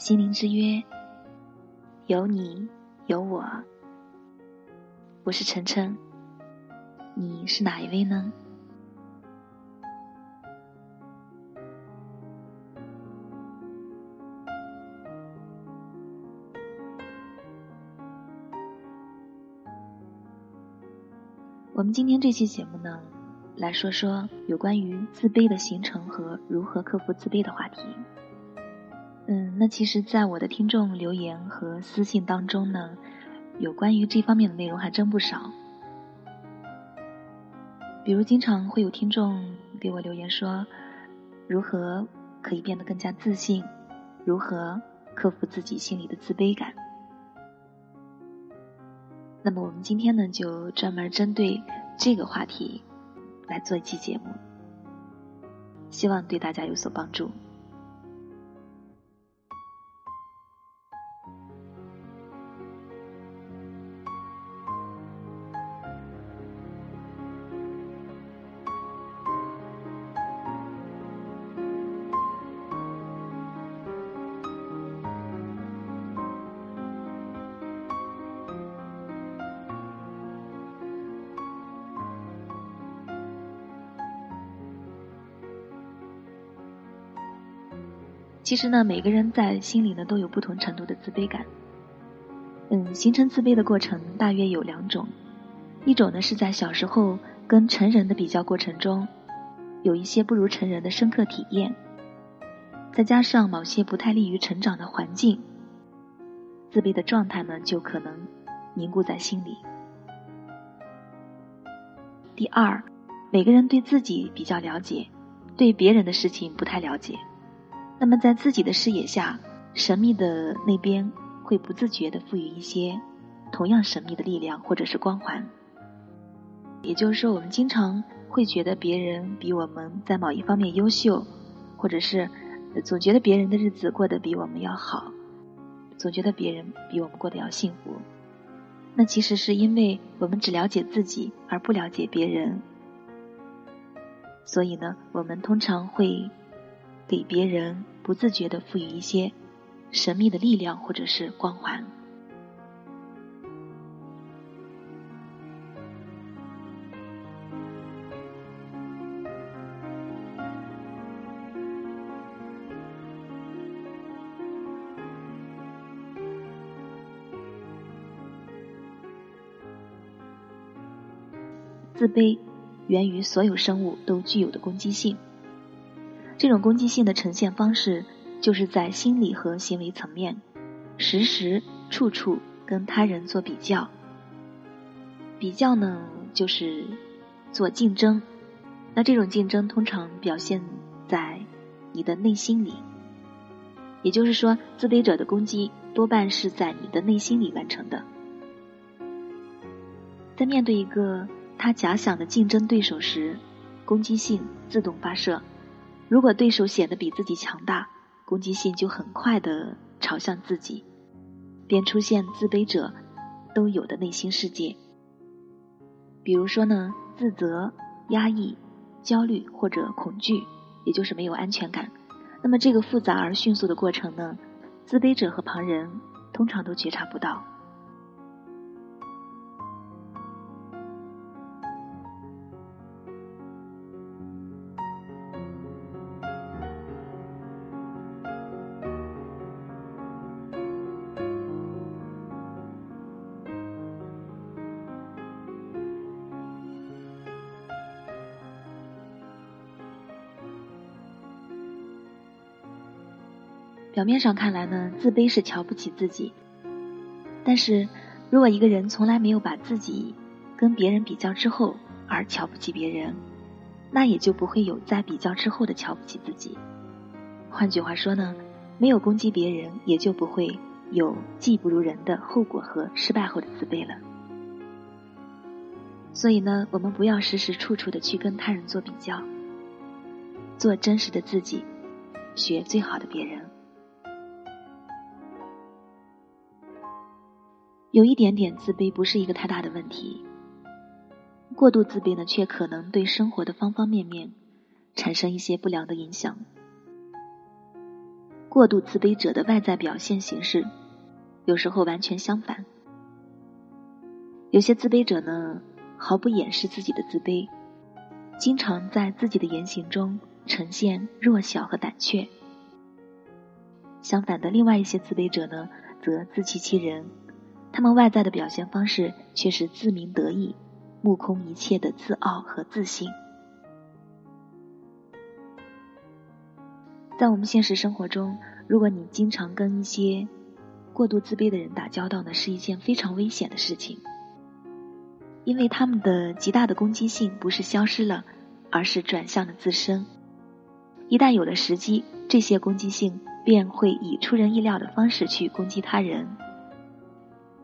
心灵之约，有你有我。我是晨晨，你是哪一位呢？我们今天这期节目呢，来说说有关于自卑的形成和如何克服自卑的话题。嗯，那其实，在我的听众留言和私信当中呢，有关于这方面的内容还真不少。比如，经常会有听众给我留言说，如何可以变得更加自信，如何克服自己心里的自卑感。那么，我们今天呢，就专门针对这个话题来做一期节目，希望对大家有所帮助。其实呢，每个人在心里呢都有不同程度的自卑感。嗯，形成自卑的过程大约有两种，一种呢是在小时候跟成人的比较过程中，有一些不如成人的深刻体验，再加上某些不太利于成长的环境，自卑的状态呢就可能凝固在心里。第二，每个人对自己比较了解，对别人的事情不太了解。那么，在自己的视野下，神秘的那边会不自觉地赋予一些同样神秘的力量或者是光环。也就是说，我们经常会觉得别人比我们在某一方面优秀，或者是总觉得别人的日子过得比我们要好，总觉得别人比我们过得要幸福。那其实是因为我们只了解自己而不了解别人，所以呢，我们通常会。给别人不自觉的赋予一些神秘的力量或者是光环。自卑源于所有生物都具有的攻击性。这种攻击性的呈现方式，就是在心理和行为层面，时时处处跟他人做比较。比较呢，就是做竞争。那这种竞争通常表现在你的内心里，也就是说，自卑者的攻击多半是在你的内心里完成的。在面对一个他假想的竞争对手时，攻击性自动发射。如果对手显得比自己强大，攻击性就很快的朝向自己，便出现自卑者都有的内心世界。比如说呢，自责、压抑、焦虑或者恐惧，也就是没有安全感。那么这个复杂而迅速的过程呢，自卑者和旁人通常都觉察不到。表面上看来呢，自卑是瞧不起自己。但是，如果一个人从来没有把自己跟别人比较之后而瞧不起别人，那也就不会有在比较之后的瞧不起自己。换句话说呢，没有攻击别人，也就不会有技不如人的后果和失败后的自卑了。所以呢，我们不要时时处处的去跟他人做比较，做真实的自己，学最好的别人。有一点点自卑不是一个太大的问题，过度自卑呢，却可能对生活的方方面面产生一些不良的影响。过度自卑者的外在表现形式，有时候完全相反。有些自卑者呢，毫不掩饰自己的自卑，经常在自己的言行中呈现弱小和胆怯。相反的，另外一些自卑者呢，则自欺欺人，他们外在的表现方式却是自鸣得意、目空一切的自傲和自信。在我们现实生活中，如果你经常跟一些过度自卑的人打交道呢，是一件非常危险的事情，因为他们的极大的攻击性不是消失了，而是转向了自身。一旦有了时机，这些攻击性便会以出人意料的方式去攻击他人。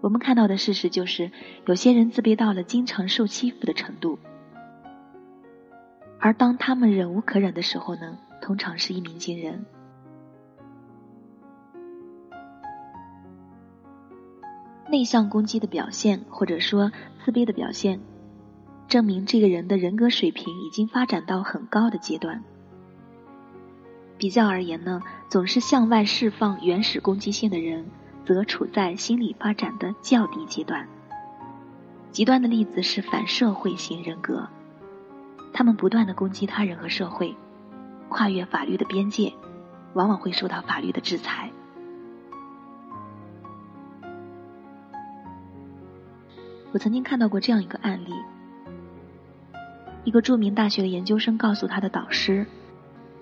我们看到的事实就是，有些人自卑到了经常受欺负的程度，而当他们忍无可忍的时候呢？通常是一鸣惊人。内向攻击的表现，或者说自卑的表现，证明这个人的人格水平已经发展到很高的阶段。比较而言呢，总是向外释放原始攻击性的人，则处在心理发展的较低阶段。极端的例子是反社会型人格，他们不断的攻击他人和社会。跨越法律的边界，往往会受到法律的制裁。我曾经看到过这样一个案例：一个著名大学的研究生告诉他的导师，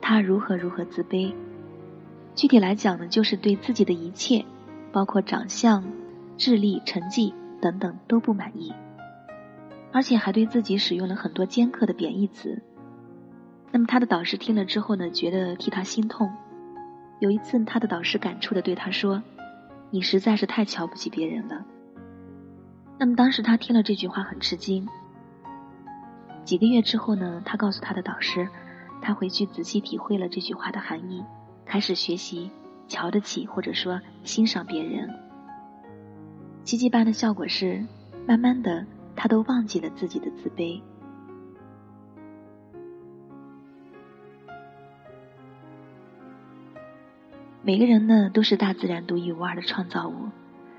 他如何如何自卑。具体来讲呢，就是对自己的一切，包括长相、智力、成绩等等都不满意，而且还对自己使用了很多尖刻的贬义词。那么他的导师听了之后呢，觉得替他心痛。有一次，他的导师感触的对他说：“你实在是太瞧不起别人了。”那么当时他听了这句话很吃惊。几个月之后呢，他告诉他的导师，他回去仔细体会了这句话的含义，开始学习瞧得起或者说欣赏别人。奇迹般的效果是，慢慢的他都忘记了自己的自卑。每个人呢都是大自然独一无二的创造物，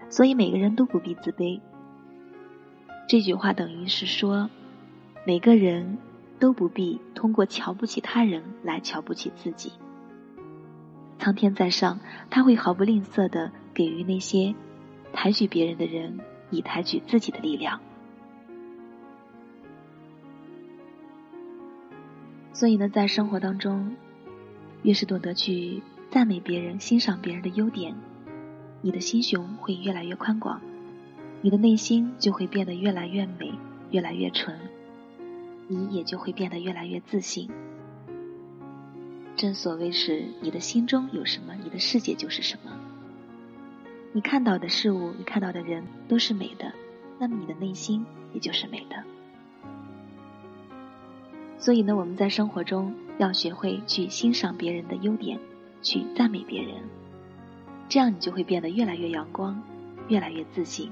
所以每个人都不必自卑。这句话等于是说，每个人都不必通过瞧不起他人来瞧不起自己。苍天在上，他会毫不吝啬的给予那些抬举别人的人以抬举自己的力量。所以呢，在生活当中，越是懂得去。赞美别人、欣赏别人的优点，你的心胸会越来越宽广，你的内心就会变得越来越美、越来越纯，你也就会变得越来越自信。正所谓是你的心中有什么，你的世界就是什么。你看到的事物、你看到的人都是美的，那么你的内心也就是美的。所以呢，我们在生活中要学会去欣赏别人的优点。去赞美别人，这样你就会变得越来越阳光，越来越自信。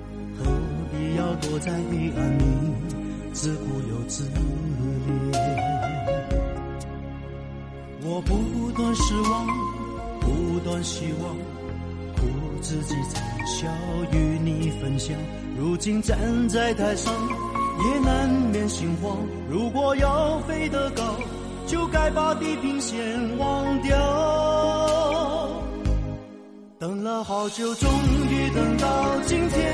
要躲在黑暗里自顾又自怜？我不断失望，不不断希望，苦自己惨笑与你分享。如今站在台上，也难免心慌。如果要飞得高，就该把地平线忘掉。等了好久，终于等到今天；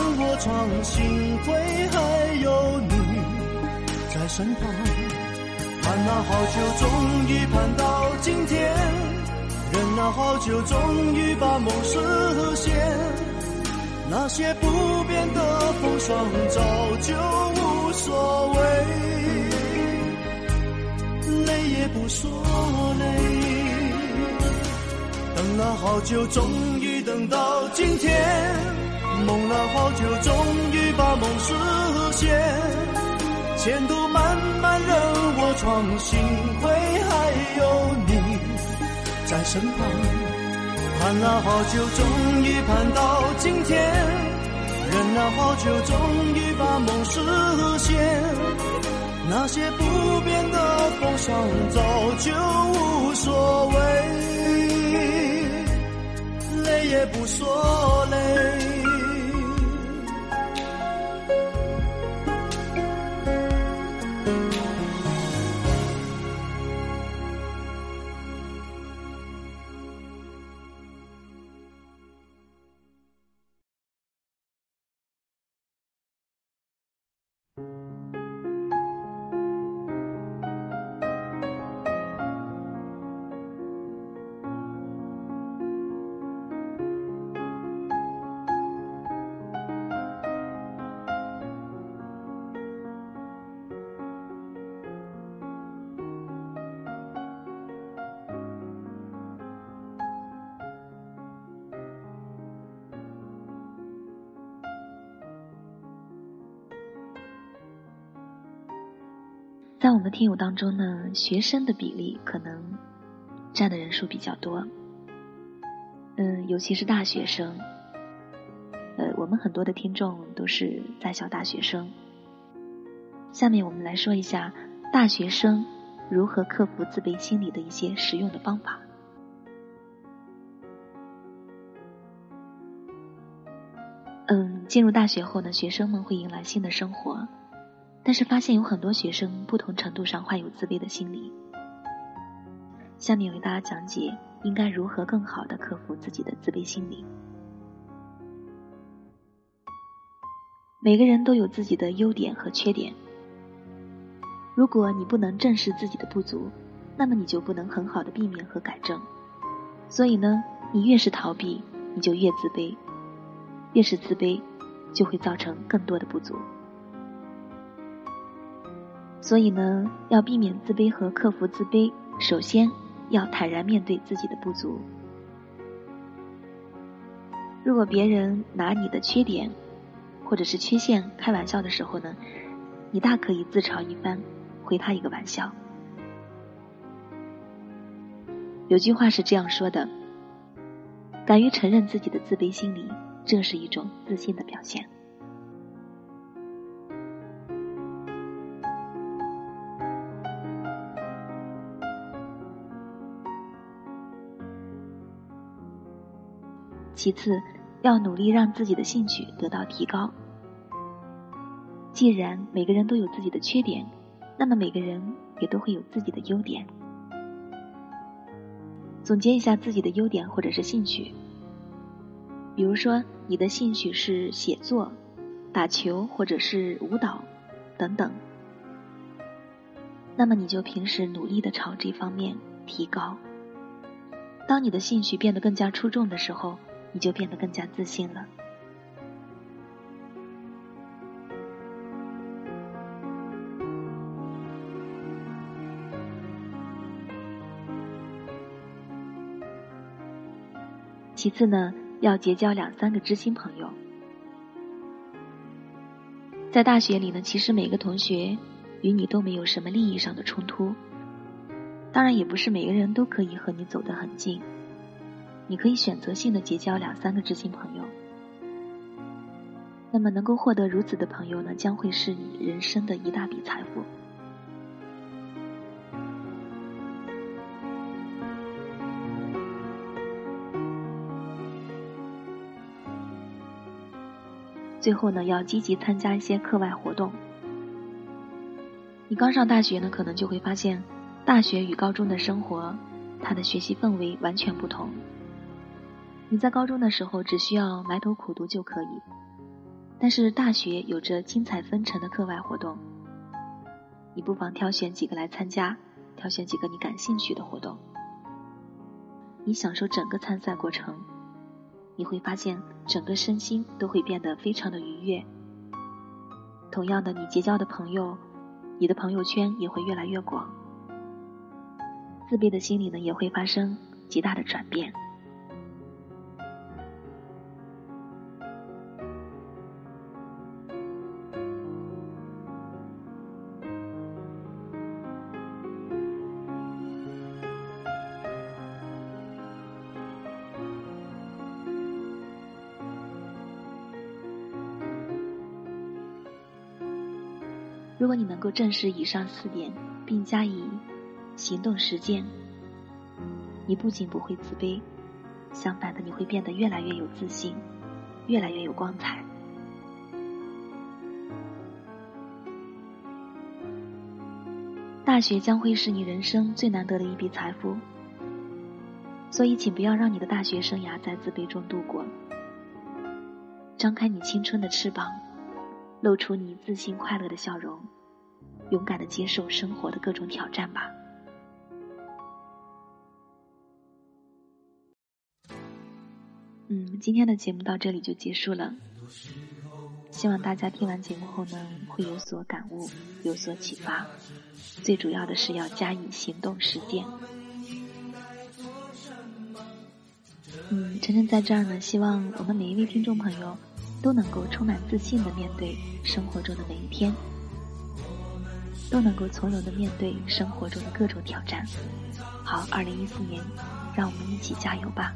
我闯，幸亏还有你在身旁。盼了好久，终于盼到今天；忍了好久，终于把梦实现。那些不变的风霜，早就无所谓，累也不说累。等了好久，终于等到今天；梦了好久，终于把梦实现。前途漫漫任我闯，幸亏还有你在身旁。盼了好久，终于盼到今天；忍了好久，终于把梦实现。那些不变的风霜，早就无所谓。累也不说累。在我们听友当中呢，学生的比例可能占的人数比较多。嗯，尤其是大学生。呃，我们很多的听众都是在校大学生。下面我们来说一下大学生如何克服自卑心理的一些实用的方法。嗯，进入大学后呢，学生们会迎来新的生活。但是发现有很多学生不同程度上患有自卑的心理。下面为大家讲解应该如何更好的克服自己的自卑心理。每个人都有自己的优点和缺点。如果你不能正视自己的不足，那么你就不能很好的避免和改正。所以呢，你越是逃避，你就越自卑；越是自卑，就会造成更多的不足。所以呢，要避免自卑和克服自卑，首先要坦然面对自己的不足。如果别人拿你的缺点或者是缺陷开玩笑的时候呢，你大可以自嘲一番，回他一个玩笑。有句话是这样说的：敢于承认自己的自卑心理，这是一种自信的表现。其次，要努力让自己的兴趣得到提高。既然每个人都有自己的缺点，那么每个人也都会有自己的优点。总结一下自己的优点或者是兴趣。比如说，你的兴趣是写作、打球或者是舞蹈等等，那么你就平时努力的朝这方面提高。当你的兴趣变得更加出众的时候，你就变得更加自信了。其次呢，要结交两三个知心朋友。在大学里呢，其实每个同学与你都没有什么利益上的冲突，当然也不是每个人都可以和你走得很近。你可以选择性的结交两三个知心朋友。那么能够获得如此的朋友呢，将会是你人生的一大笔财富。最后呢，要积极参加一些课外活动。你刚上大学呢，可能就会发现，大学与高中的生活，它的学习氛围完全不同。你在高中的时候只需要埋头苦读就可以，但是大学有着精彩纷呈的课外活动，你不妨挑选几个来参加，挑选几个你感兴趣的活动，你享受整个参赛过程。你会发现，整个身心都会变得非常的愉悦。同样的，你结交的朋友，你的朋友圈也会越来越广，自卑的心理呢也会发生极大的转变。如果你能够正视以上四点，并加以行动实践，你不仅不会自卑，相反的，你会变得越来越有自信，越来越有光彩。大学将会是你人生最难得的一笔财富，所以请不要让你的大学生涯在自卑中度过。张开你青春的翅膀。露出你自信快乐的笑容，勇敢的接受生活的各种挑战吧。嗯，今天的节目到这里就结束了。希望大家听完节目后呢，会有所感悟，有所启发。最主要的是要加以行动实践。嗯，晨晨在这儿呢，希望我们每一位听众朋友。都能够充满自信的面对生活中的每一天，都能够从容的面对生活中的各种挑战。好，二零一四年，让我们一起加油吧！